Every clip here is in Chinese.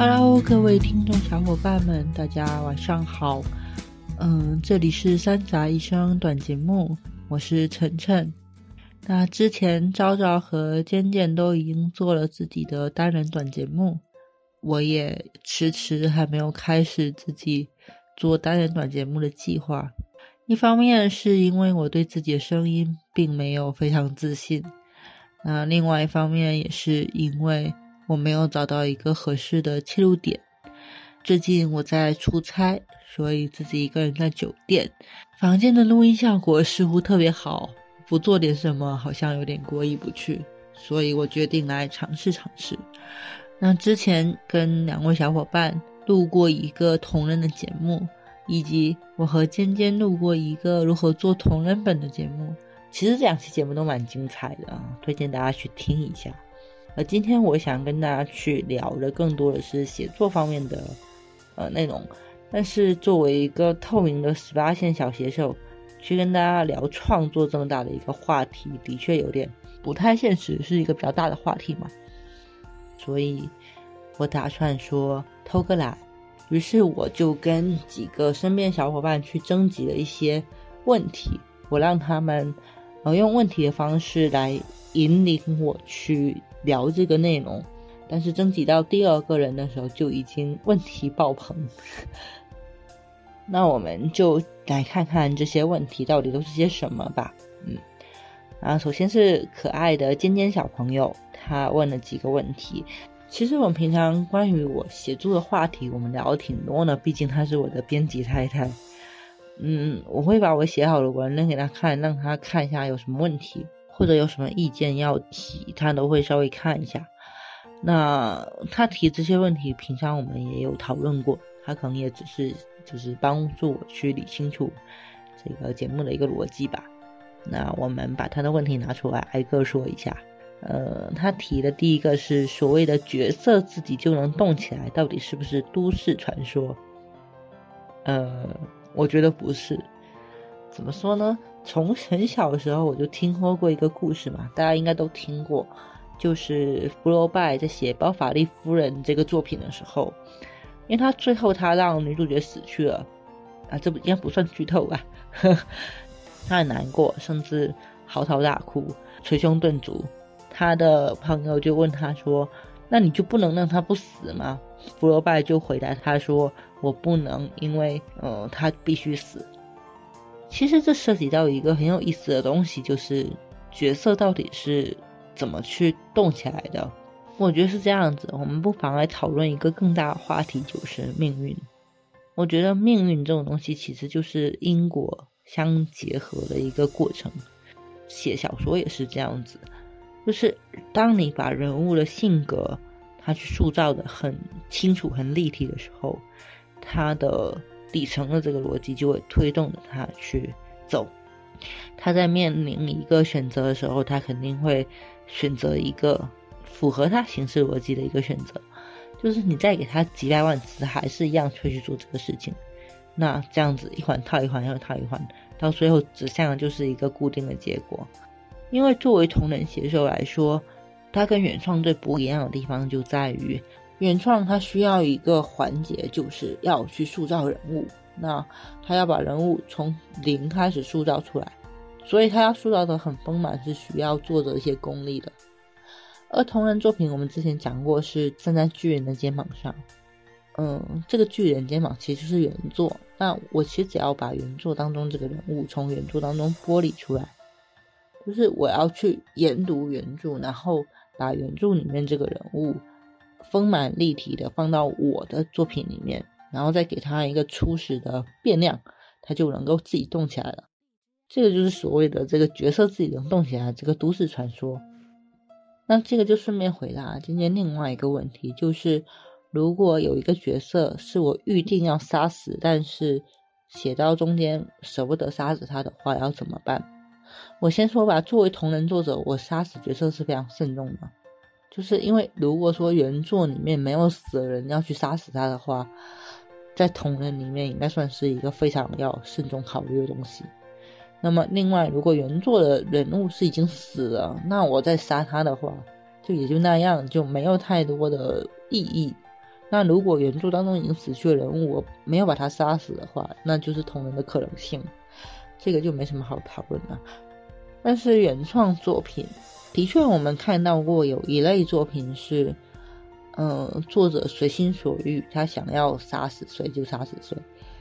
Hello，各位听众小伙伴们，大家晚上好。嗯，这里是三杂医生短节目，我是晨晨。那之前昭昭和尖尖都已经做了自己的单人短节目，我也迟迟还没有开始自己做单人短节目的计划。一方面是因为我对自己的声音并没有非常自信，那另外一方面也是因为。我没有找到一个合适的切入点。最近我在出差，所以自己一个人在酒店房间的录音效果似乎特别好，不做点什么好像有点过意不去，所以我决定来尝试尝试。那之前跟两位小伙伴录过一个同人的节目，以及我和尖尖录过一个如何做同人本的节目，其实这两期节目都蛮精彩的啊，推荐大家去听一下。呃，今天我想跟大家去聊的更多的是写作方面的呃内容，但是作为一个透明的十八线小写手，去跟大家聊创作这么大的一个话题，的确有点不太现实，是一个比较大的话题嘛。所以我打算说偷个懒，于是我就跟几个身边小伙伴去征集了一些问题，我让他们呃用问题的方式来引领我去。聊这个内容，但是征集到第二个人的时候就已经问题爆棚。那我们就来看看这些问题到底都是些什么吧。嗯，啊，首先是可爱的尖尖小朋友，他问了几个问题。其实我们平常关于我写作的话题，我们聊的挺多呢。毕竟他是我的编辑太太。嗯，我会把我写好的文扔给他看，让他看一下有什么问题。或者有什么意见要提，他都会稍微看一下。那他提这些问题，平常我们也有讨论过，他可能也只是就是帮助我去理清楚这个节目的一个逻辑吧。那我们把他的问题拿出来挨个说一下。呃，他提的第一个是所谓的角色自己就能动起来，到底是不是都市传说？呃，我觉得不是。怎么说呢？从很小的时候我就听说过一个故事嘛，大家应该都听过，就是福楼拜在写《包法利夫人》这个作品的时候，因为他最后他让女主角死去了，啊，这不应该不算剧透吧？他很难过，甚至嚎啕大哭，捶胸顿足。他的朋友就问他说：“那你就不能让他不死吗？”福楼拜就回答他说：“我不能，因为呃，他必须死。”其实这涉及到一个很有意思的东西，就是角色到底是怎么去动起来的。我觉得是这样子，我们不妨来讨论一个更大的话题，就是命运。我觉得命运这种东西其实就是因果相结合的一个过程。写小说也是这样子，就是当你把人物的性格他去塑造的很清楚、很立体的时候，他的。底层的这个逻辑就会推动着他去走。他在面临一个选择的时候，他肯定会选择一个符合他行事逻辑的一个选择。就是你再给他几百万次，还是一样会去做这个事情。那这样子一环套一环，又套一环，到最后指向的就是一个固定的结果。因为作为同人写手来说，他跟原创最不一样的地方就在于。原创它需要一个环节，就是要去塑造人物。那他要把人物从零开始塑造出来，所以他要塑造的很丰满，是需要作者一些功力的。而同人作品，我们之前讲过是站在巨人的肩膀上。嗯，这个巨人肩膀其实是原作。那我其实只要把原作当中这个人物从原作当中剥离出来，就是我要去研读原著，然后把原著里面这个人物。丰满立体的放到我的作品里面，然后再给他一个初始的变量，他就能够自己动起来了。这个就是所谓的这个角色自己能动起来，这个都市传说。那这个就顺便回答今天另外一个问题，就是如果有一个角色是我预定要杀死，但是写到中间舍不得杀死他的话，要怎么办？我先说吧，作为同人作者，我杀死角色是非常慎重的。就是因为如果说原作里面没有死人要去杀死他的话，在同人里面应该算是一个非常要慎重考虑的东西。那么另外，如果原作的人物是已经死了，那我再杀他的话，就也就那样，就没有太多的意义。那如果原著当中已经死去的人物，我没有把他杀死的话，那就是同人的可能性，这个就没什么好讨论了。但是原创作品的确，我们看到过有一类作品是，呃，作者随心所欲，他想要杀死谁就杀死谁，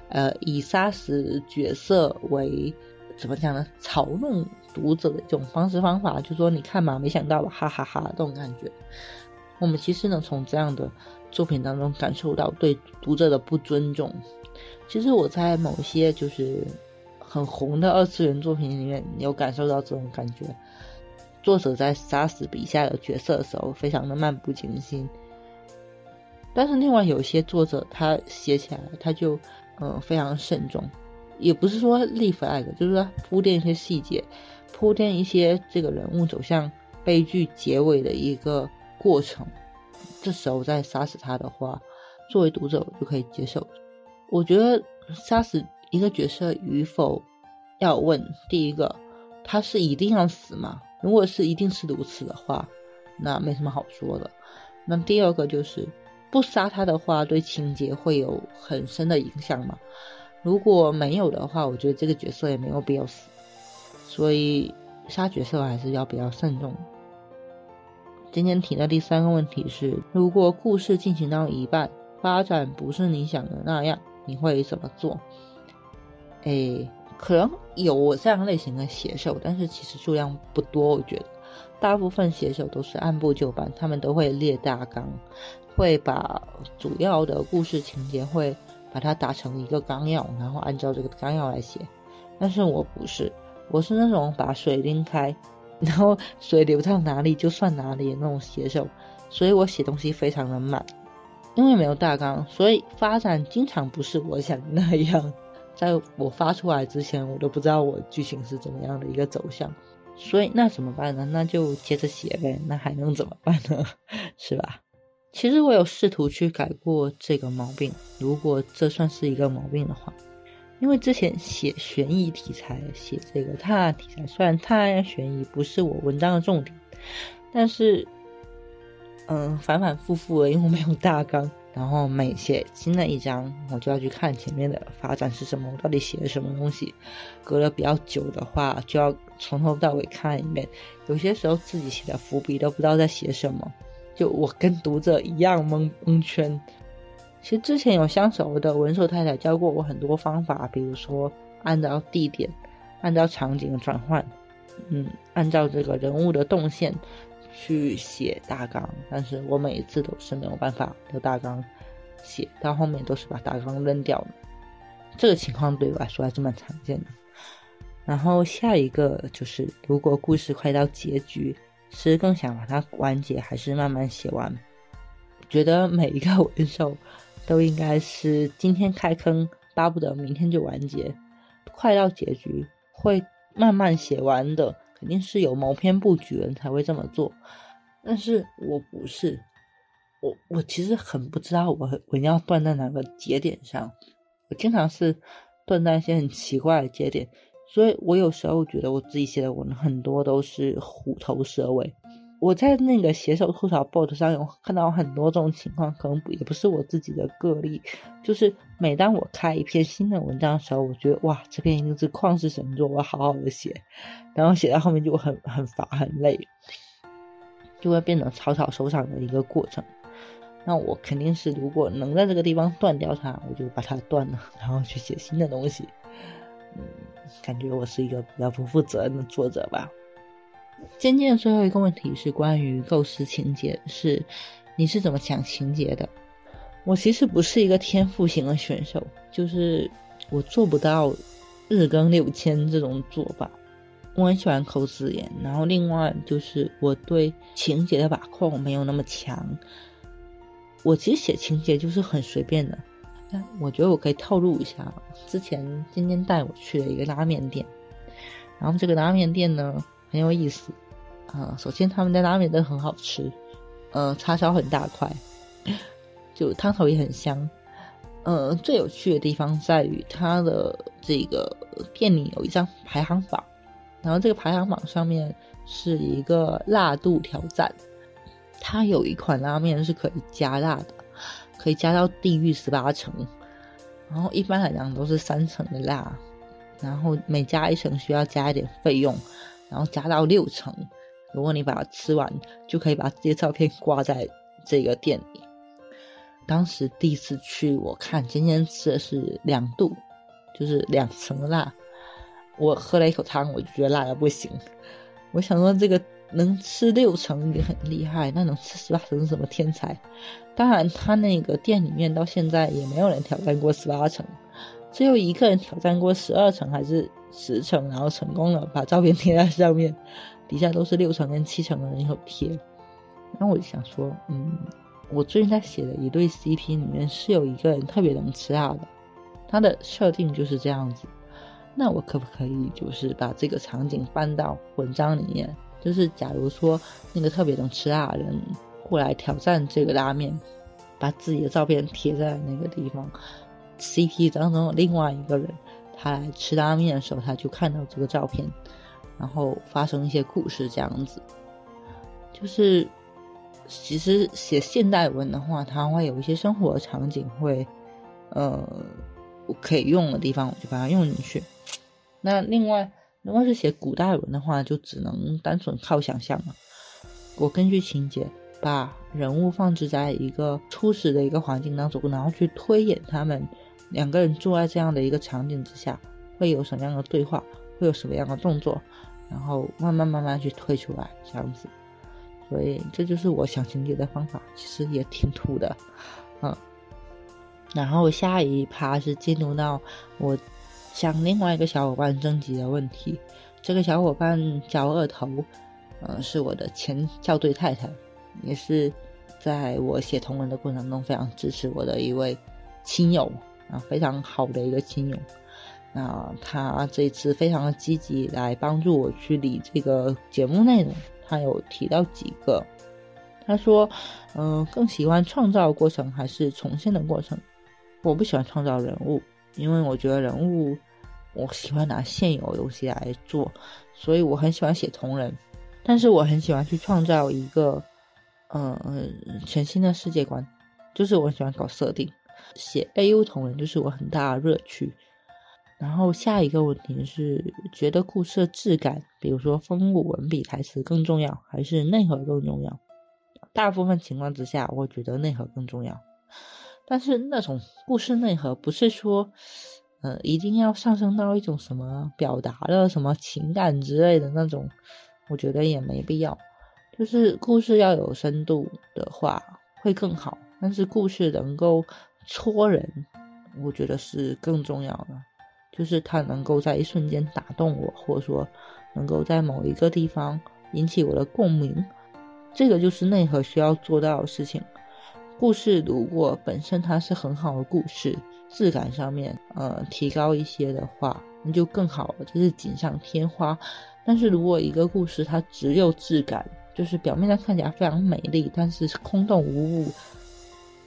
呃，以杀死角色为怎么讲呢？嘲弄读者的一种方式方法，就说你看嘛，没想到吧，哈哈哈，这种感觉。我们其实呢，从这样的作品当中感受到对读者的不尊重。其实我在某些就是很红的二次元作品里面有感受到这种感觉。作者在杀死笔下的角色的时候，非常的漫不经心。但是另外有些作者，他写起来他就嗯非常慎重，也不是说立 flag，就是说铺垫一些细节，铺垫一些这个人物走向悲剧结尾的一个。过程，这时候再杀死他的话，作为读者我就可以接受。我觉得杀死一个角色与否，要问第一个，他是一定要死吗？如果是一定是如此的话，那没什么好说的。那第二个就是不杀他的话，对情节会有很深的影响吗？如果没有的话，我觉得这个角色也没有必要死。所以杀角色还是要比较慎重。今天提的第三个问题是：如果故事进行到一半，发展不是你想的那样，你会怎么做？哎，可能有这样类型的写手，但是其实数量不多。我觉得大部分写手都是按部就班，他们都会列大纲，会把主要的故事情节会把它打成一个纲要，然后按照这个纲要来写。但是我不是，我是那种把水拎开。然后水流到哪里就算哪里的那种写手，所以我写东西非常的慢，因为没有大纲，所以发展经常不是我想的那样。在我发出来之前，我都不知道我剧情是怎么样的一个走向，所以那怎么办呢？那就接着写呗，那还能怎么办呢？是吧？其实我有试图去改过这个毛病，如果这算是一个毛病的话。因为之前写悬疑题材，写这个探案题材，虽然探案悬疑不是我文章的重点，但是，嗯，反反复复的，因为我没有大纲，然后每写新的一章，我就要去看前面的发展是什么，我到底写了什么东西。隔了比较久的话，就要从头到尾看一遍。有些时候自己写的伏笔都不知道在写什么，就我跟读者一样蒙蒙圈。其实之前有相熟的文手太太教过我很多方法，比如说按照地点、按照场景转换，嗯，按照这个人物的动线去写大纲。但是我每一次都是没有办法有大纲写，到后面都是把大纲扔掉的。这个情况对我来说还是蛮常见的。然后下一个就是，如果故事快到结局，是更想把它完结，还是慢慢写完？觉得每一个 文手。都应该是今天开坑，巴不得明天就完结，快到结局会慢慢写完的，肯定是有谋篇布局人才会这么做。但是我不是，我我其实很不知道我我要断在哪个节点上，我经常是断在一些很奇怪的节点，所以我有时候觉得我自己写的文很多都是虎头蛇尾。我在那个写手吐槽 bot 上有看到很多这种情况，可能也不是我自己的个例，就是每当我开一篇新的文章的时候，我觉得哇，这篇一定是旷世神作，我要好好的写，然后写到后面就很很乏很累，就会变成草草收场的一个过程。那我肯定是如果能在这个地方断掉它，我就把它断了，然后去写新的东西。嗯，感觉我是一个比较不负责任的作者吧。今天的最后一个问题是关于构思情节，是你是怎么想情节的？我其实不是一个天赋型的选手，就是我做不到日更六千这种做法。我很喜欢抠字眼，然后另外就是我对情节的把控没有那么强。我其实写情节就是很随便的，但我觉得我可以透露一下，之前今天带我去了一个拉面店，然后这个拉面店呢。很有意思，啊，首先他们的拉面都很好吃，呃，叉烧很大块，就汤头也很香，呃，最有趣的地方在于它的这个店里有一张排行榜，然后这个排行榜上面是一个辣度挑战，它有一款拉面是可以加辣的，可以加到地狱十八层，然后一般来讲都是三层的辣，然后每加一层需要加一点费用，然后加到六层，如果你把它吃完，就可以把这些照片挂在这个店里。当时第一次去，我看今天吃的是两度，就是两层辣。我喝了一口汤，我就觉得辣的不行。我想说，这个能吃六层也很厉害，那能吃十八层是什么天才？当然，他那个店里面到现在也没有人挑战过十八层，只有一个人挑战过十二层还是十层，然后成功了，把照片贴在上面，底下都是六层跟七层的人有贴。然后我就想说，嗯。我最近在写的一对 CP 里面是有一个人特别能吃辣的，他的设定就是这样子。那我可不可以就是把这个场景搬到文章里面？就是假如说那个特别能吃辣的人过来挑战这个拉面，把自己的照片贴在那个地方，CP 当中有另外一个人他来吃拉面的时候，他就看到这个照片，然后发生一些故事这样子，就是。其实写现代文的话，它会有一些生活场景会，呃，我可以用的地方，我就把它用进去。那另外，如果是写古代文的话，就只能单纯靠想象了。我根据情节把人物放置在一个初始的一个环境当中，然后去推演他们两个人住在这样的一个场景之下，会有什么样的对话，会有什么样的动作，然后慢慢慢慢去推出来，这样子。所以这就是我想情节的方法，其实也挺土的，嗯。然后下一趴是进入到我向另外一个小伙伴征集的问题，这个小伙伴叫二头，嗯，是我的前校对太太，也是在我写同文的过程中非常支持我的一位亲友啊，非常好的一个亲友。那他这次非常的积极来帮助我去理这个节目内容。他有提到几个，他说：“嗯，更喜欢创造过程还是重现的过程？我不喜欢创造人物，因为我觉得人物，我喜欢拿现有的东西来做，所以我很喜欢写同人，但是我很喜欢去创造一个，嗯，全新的世界观，就是我喜欢搞设定，写 A U 同人就是我很大的乐趣。”然后下一个问题是，觉得故事的质感，比如说风骨、文笔、台词更重要，还是内核更重要？大部分情况之下，我觉得内核更重要。但是那种故事内核，不是说，呃，一定要上升到一种什么表达的什么情感之类的那种，我觉得也没必要。就是故事要有深度的话，会更好。但是故事能够戳人，我觉得是更重要的。就是它能够在一瞬间打动我，或者说能够在某一个地方引起我的共鸣，这个就是内核需要做到的事情。故事如果本身它是很好的故事，质感上面呃提高一些的话，那就更好了，这是锦上添花。但是如果一个故事它只有质感，就是表面上看起来非常美丽，但是空洞无物，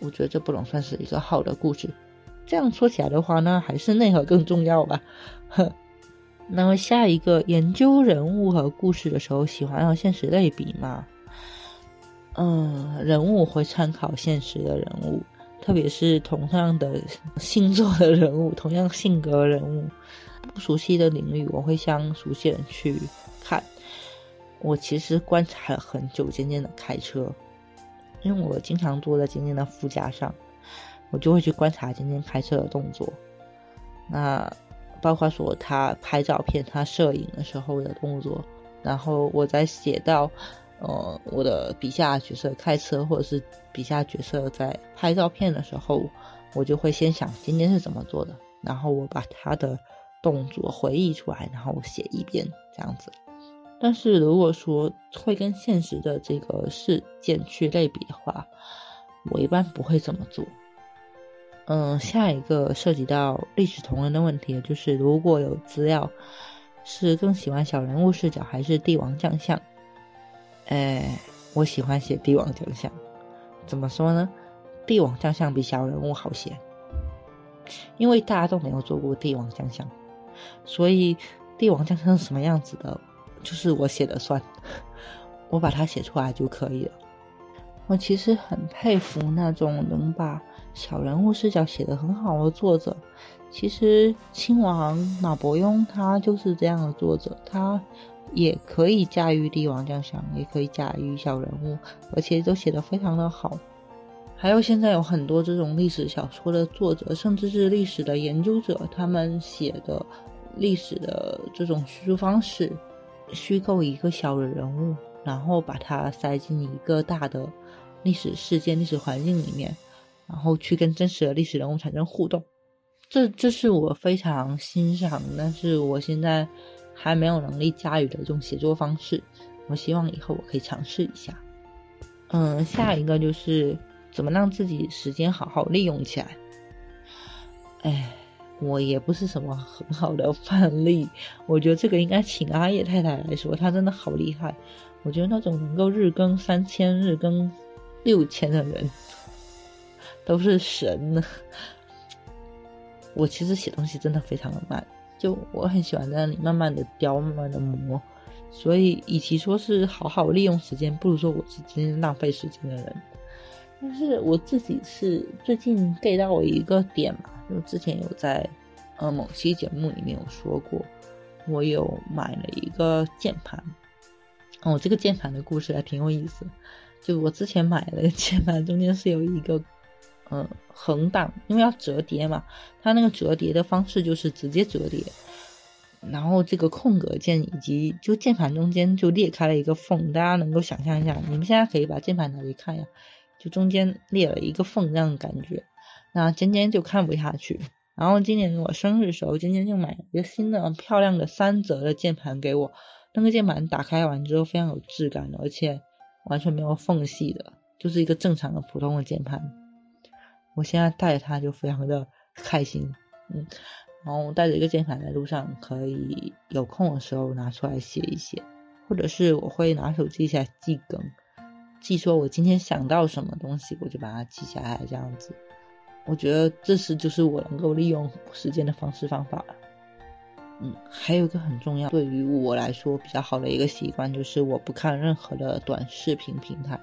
我觉得这不能算是一个好的故事。这样说起来的话呢，还是内核更重要吧。呵，那么下一个研究人物和故事的时候，喜欢和现实类比吗？嗯，人物会参考现实的人物，特别是同样的星座的人物，同样性格人物，不熟悉的领域，我会向熟悉人去看。我其实观察了很久，渐渐的开车，因为我经常坐在今天的副驾上。我就会去观察今天开车的动作，那包括说他拍照片、他摄影的时候的动作，然后我在写到，呃，我的笔下角色开车，或者是笔下角色在拍照片的时候，我就会先想今天是怎么做的，然后我把他的动作回忆出来，然后写一遍这样子。但是如果说会跟现实的这个事件去类比的话，我一般不会这么做。嗯，下一个涉及到历史同人的问题，就是如果有资料，是更喜欢小人物视角还是帝王将相？哎，我喜欢写帝王将相。怎么说呢？帝王将相比小人物好写，因为大家都没有做过帝王将相，所以帝王将相是什么样子的，就是我写的算，我把它写出来就可以了。我其实很佩服那种能把小人物视角写得很好的作者。其实亲王马伯庸他就是这样的作者，他也可以驾驭帝王将相，也可以驾驭小人物，而且都写得非常的好。还有现在有很多这种历史小说的作者，甚至是历史的研究者，他们写的历史的这种叙述方式，虚构一个小的人物，然后把它塞进一个大的历史事件、历史环境里面，然后去跟真实的历史人物产生互动。这这是我非常欣赏，但是我现在还没有能力驾驭的一种写作方式。我希望以后我可以尝试一下。嗯，下一个就是。怎么让自己时间好好利用起来？哎，我也不是什么很好的范例。我觉得这个应该请阿叶太太来说，她真的好厉害。我觉得那种能够日更三千、日更六千的人，都是神呢。我其实写东西真的非常的慢，就我很喜欢在那里慢慢的雕、慢慢的磨。所以，与其说是好好利用时间，不如说我是真正浪费时间的人。但是我自己是最近 get 到一个点嘛，就之前有在呃某期节目里面有说过，我有买了一个键盘，哦，这个键盘的故事还挺有意思。就我之前买的键盘中间是有一个嗯横档，因为要折叠嘛，它那个折叠的方式就是直接折叠，然后这个空格键以及就键盘中间就裂开了一个缝，大家能够想象一下，你们现在可以把键盘拿去看呀。就中间裂了一个缝，这样的感觉，那尖尖就看不下去。然后今年我生日时候，尖尖就买了一个新的漂亮的三折的键盘给我。那个键盘打开完之后非常有质感的，而且完全没有缝隙的，就是一个正常的普通的键盘。我现在带着它就非常的开心，嗯，然后带着一个键盘在路上，可以有空的时候拿出来写一写，或者是我会拿手机起来记梗。记说，我今天想到什么东西，我就把它记下来，这样子。我觉得这是就是我能够利用时间的方式方法。嗯，还有一个很重要，对于我来说比较好的一个习惯，就是我不看任何的短视频平台，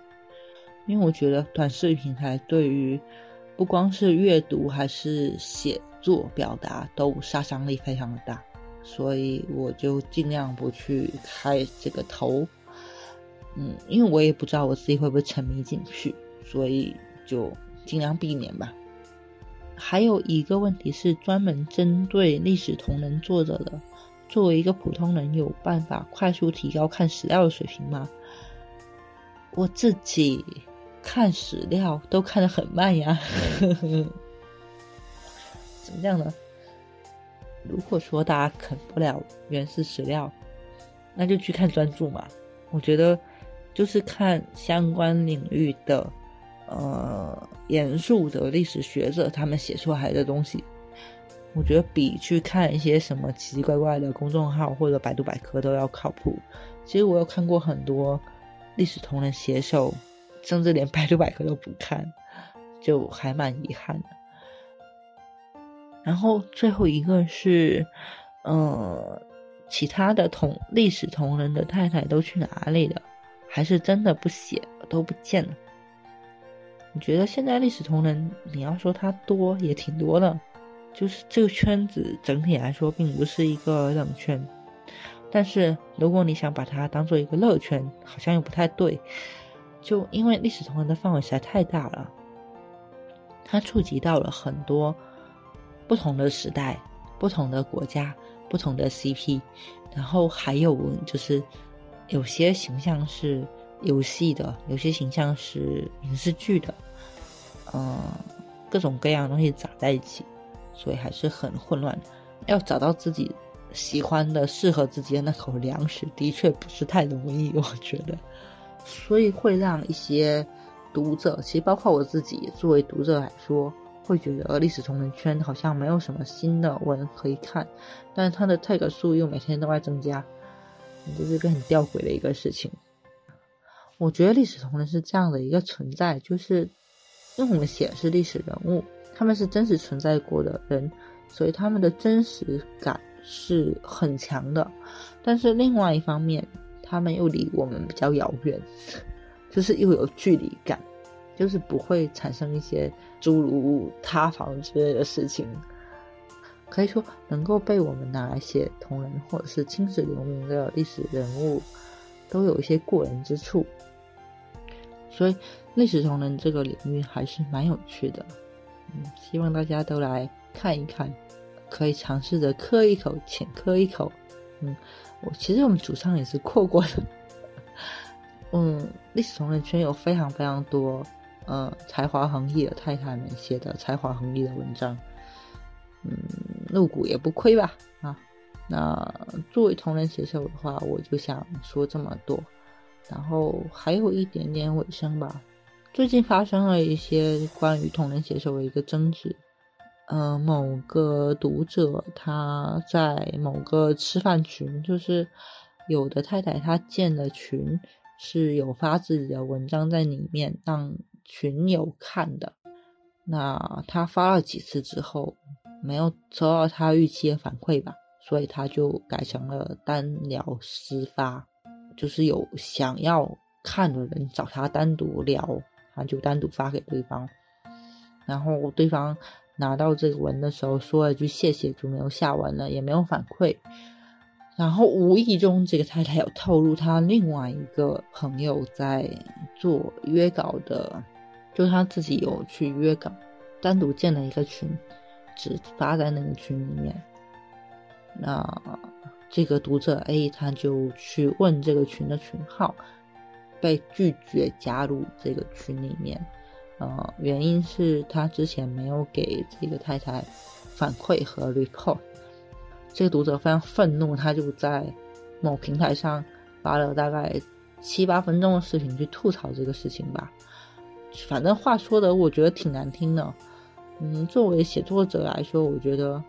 因为我觉得短视频平台对于不光是阅读还是写作表达都杀伤力非常的大，所以我就尽量不去开这个头。嗯，因为我也不知道我自己会不会沉迷进去，所以就尽量避免吧。还有一个问题是专门针对历史同人作者的，作为一个普通人，有办法快速提高看史料的水平吗？我自己看史料都看得很慢呀，怎么样呢？如果说大家啃不了原始史料，那就去看专注嘛。我觉得。就是看相关领域的，呃，严肃的历史学者他们写出来的东西，我觉得比去看一些什么奇奇怪怪的公众号或者百度百科都要靠谱。其实我有看过很多历史同人写手，甚至连百度百科都不看，就还蛮遗憾的。然后最后一个是，呃，其他的同历史同人的太太都去哪里了？还是真的不写都不见了。我觉得现在历史同人，你要说它多也挺多的，就是这个圈子整体来说并不是一个冷圈。但是如果你想把它当做一个热圈，好像又不太对。就因为历史同人的范围实在太大了，它触及到了很多不同的时代、不同的国家、不同的 CP，然后还有就是。有些形象是游戏的，有些形象是影视剧的，嗯，各种各样的东西杂在一起，所以还是很混乱。要找到自己喜欢的、适合自己的那口粮食，的确不是太容易，我觉得。所以会让一些读者，其实包括我自己作为读者来说，会觉得历史同人圈好像没有什么新的文可以看，但是它的 tag 数又每天都在增加。这是一个很吊诡的一个事情。我觉得历史同人是这样的一个存在，就是因为我们写的是历史人物，他们是真实存在过的人，所以他们的真实感是很强的。但是另外一方面，他们又离我们比较遥远，就是又有距离感。就是不会产生一些诸如塌房之类的事情。可以说，能够被我们拿来写同人或者是青史留名的历史人物，都有一些过人之处。所以，历史同人这个领域还是蛮有趣的。嗯，希望大家都来看一看，可以尝试着磕一口，浅磕一口。嗯，我其实我们主唱也是扩过的。嗯，历史同人圈有非常非常多，呃，才华横溢的太太们写的才华横溢的文章，嗯，入股也不亏吧？啊，那作为同人写手的话，我就想说这么多，然后还有一点点尾声吧。最近发生了一些关于同人写手的一个争执，呃，某个读者他在某个吃饭群，就是有的太太她建的群。是有发自己的文章在里面让群友看的，那他发了几次之后，没有收到他预期的反馈吧，所以他就改成了单聊私发，就是有想要看的人找他单独聊，他就单独发给对方，然后对方拿到这个文的时候说了句谢谢，就没有下文了，也没有反馈。然后无意中，这个太太有透露，她另外一个朋友在做约稿的，就他自己有去约稿，单独建了一个群，只发在那个群里面。那这个读者 A 他就去问这个群的群号，被拒绝加入这个群里面。呃，原因是他之前没有给这个太太反馈和 report。这个读者非常愤怒，他就在某平台上发了大概七八分钟的视频去吐槽这个事情吧。反正话说的，我觉得挺难听的。嗯，作为写作者来说，我觉得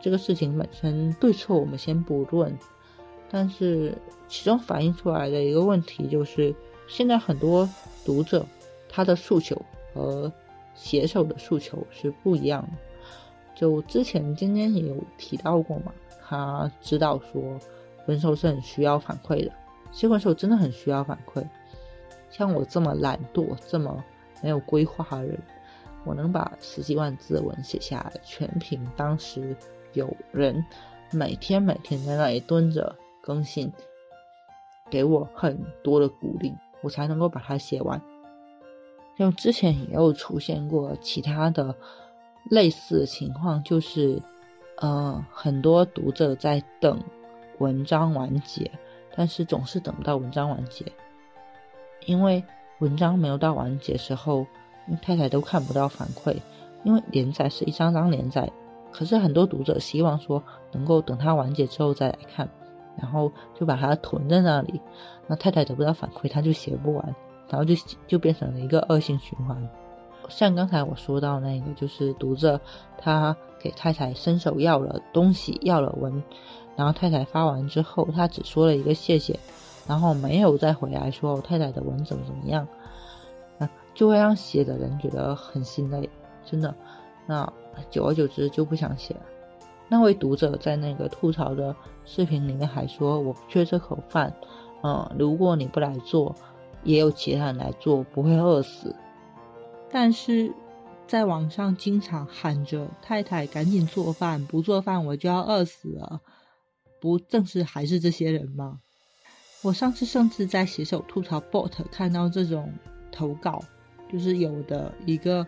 这个事情本身对错我们先不论，但是其中反映出来的一个问题就是，现在很多读者他的诉求和写手的诉求是不一样的。就之前今天也有提到过嘛，他知道说文手是很需要反馈的，写文手真的很需要反馈。像我这么懒惰、这么没有规划的人，我能把十几万字的文写下来，全凭当时有人每天每天在那里蹲着更新，给我很多的鼓励，我才能够把它写完。像之前也有出现过其他的。类似的情况就是，呃，很多读者在等文章完结，但是总是等不到文章完结，因为文章没有到完结时候，太太都看不到反馈，因为连载是一张张连载，可是很多读者希望说能够等它完结之后再来看，然后就把它囤在那里，那太太得不到反馈，他就写不完，然后就就变成了一个恶性循环。像刚才我说到那个，就是读者他给太太伸手要了东西，要了文，然后太太发完之后，他只说了一个谢谢，然后没有再回来说太太的文怎么怎么样，就会让写的人觉得很心累，真的，那久而久之就不想写了。那位读者在那个吐槽的视频里面还说：“我不缺这口饭，嗯，如果你不来做，也有其他人来做，不会饿死。”但是，在网上经常喊着“太太赶紧做饭，不做饭我就要饿死了”，不正是还是这些人吗？我上次甚至在写手吐槽 bot 看到这种投稿，就是有的一个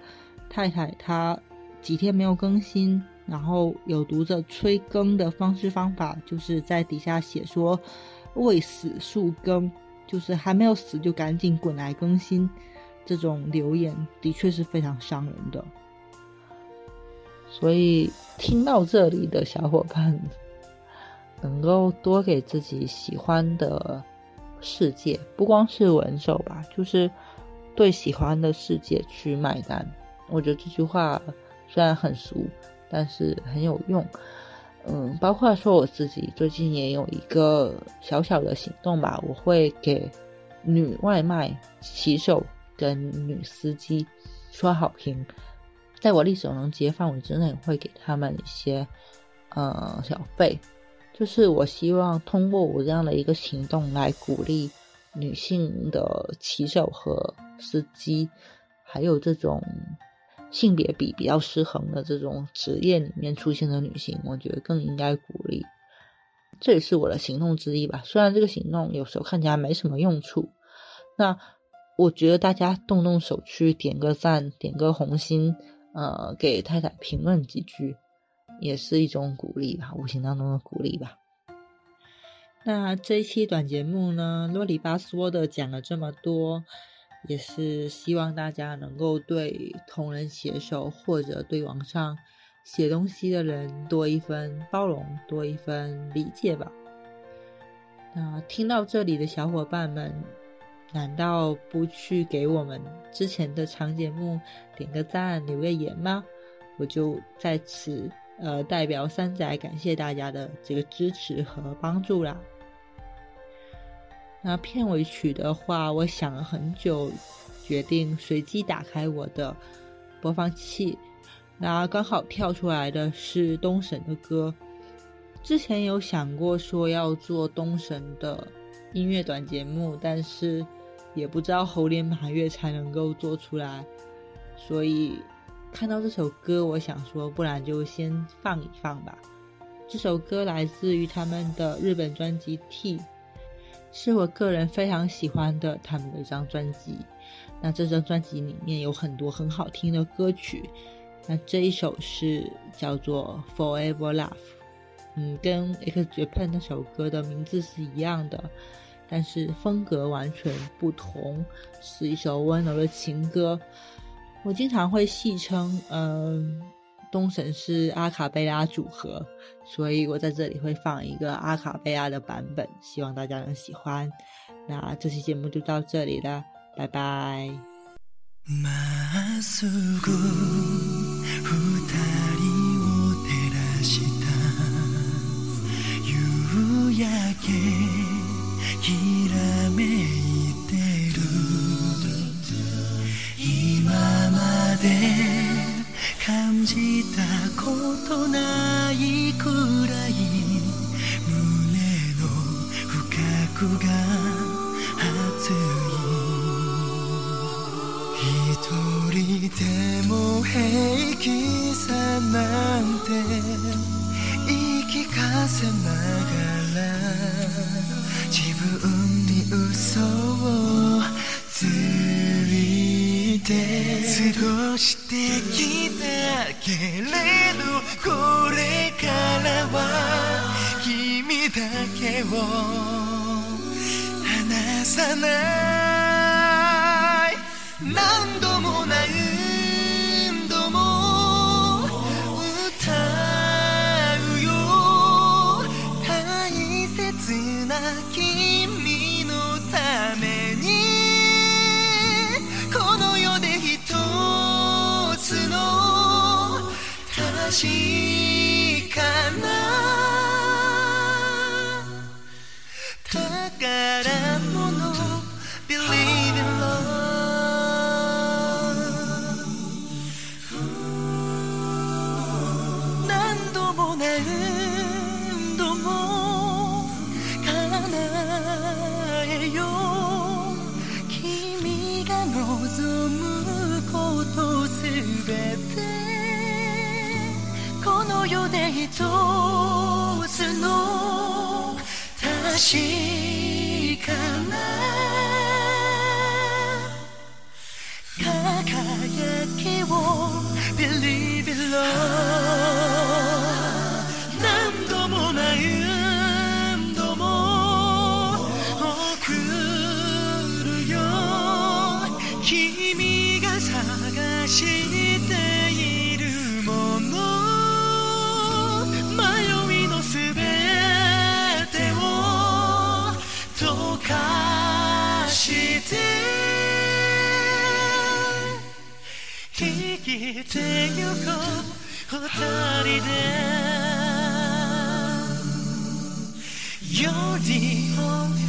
太太她几天没有更新，然后有读者催更的方式方法，就是在底下写说“未死速更”，就是还没有死就赶紧滚来更新。这种留言的确是非常伤人的，所以听到这里的小伙伴，能够多给自己喜欢的世界，不光是文手吧，就是对喜欢的世界去买单。我觉得这句话虽然很俗，但是很有用。嗯，包括说我自己最近也有一个小小的行动吧，我会给女外卖骑手。跟女司机说好评，在我力所能及范围之内，会给他们一些呃小费。就是我希望通过我这样的一个行动来鼓励女性的骑手和司机，还有这种性别比比较失衡的这种职业里面出现的女性，我觉得更应该鼓励。这也是我的行动之一吧。虽然这个行动有时候看起来没什么用处，那我觉得大家动动手去点个赞，点个红心，呃，给太太评论几句，也是一种鼓励吧，无形当中的鼓励吧。那这一期短节目呢，啰里吧嗦的讲了这么多，也是希望大家能够对同人写手或者对网上写东西的人多一份包容，多一份理解吧。那听到这里的小伙伴们，难道不去给我们之前的长节目点个赞、留个言吗？我就在此呃代表三仔感谢大家的这个支持和帮助啦。那片尾曲的话，我想了很久，决定随机打开我的播放器，那刚好跳出来的是东神的歌。之前有想过说要做东神的音乐短节目，但是也不知道猴年马月才能够做出来，所以看到这首歌，我想说，不然就先放一放吧。这首歌来自于他们的日本专辑《T》。是我个人非常喜欢的他们的一张专辑，那这张专辑里面有很多很好听的歌曲，那这一首是叫做《Forever Love》，嗯，跟 X Japan 那首歌的名字是一样的，但是风格完全不同，是一首温柔的情歌。我经常会戏称，嗯。东神是阿卡贝拉组合，所以我在这里会放一个阿卡贝拉的版本，希望大家能喜欢。那这期节目就到这里了，拜拜。たことないくらい胸の深くが熱い。一人でも平気さなんて言い聞かせながら自分に嘘をつい過ごしてきたけれどこれからは君だけを離さない。何度 she 别离别了てゆこう二人で。より本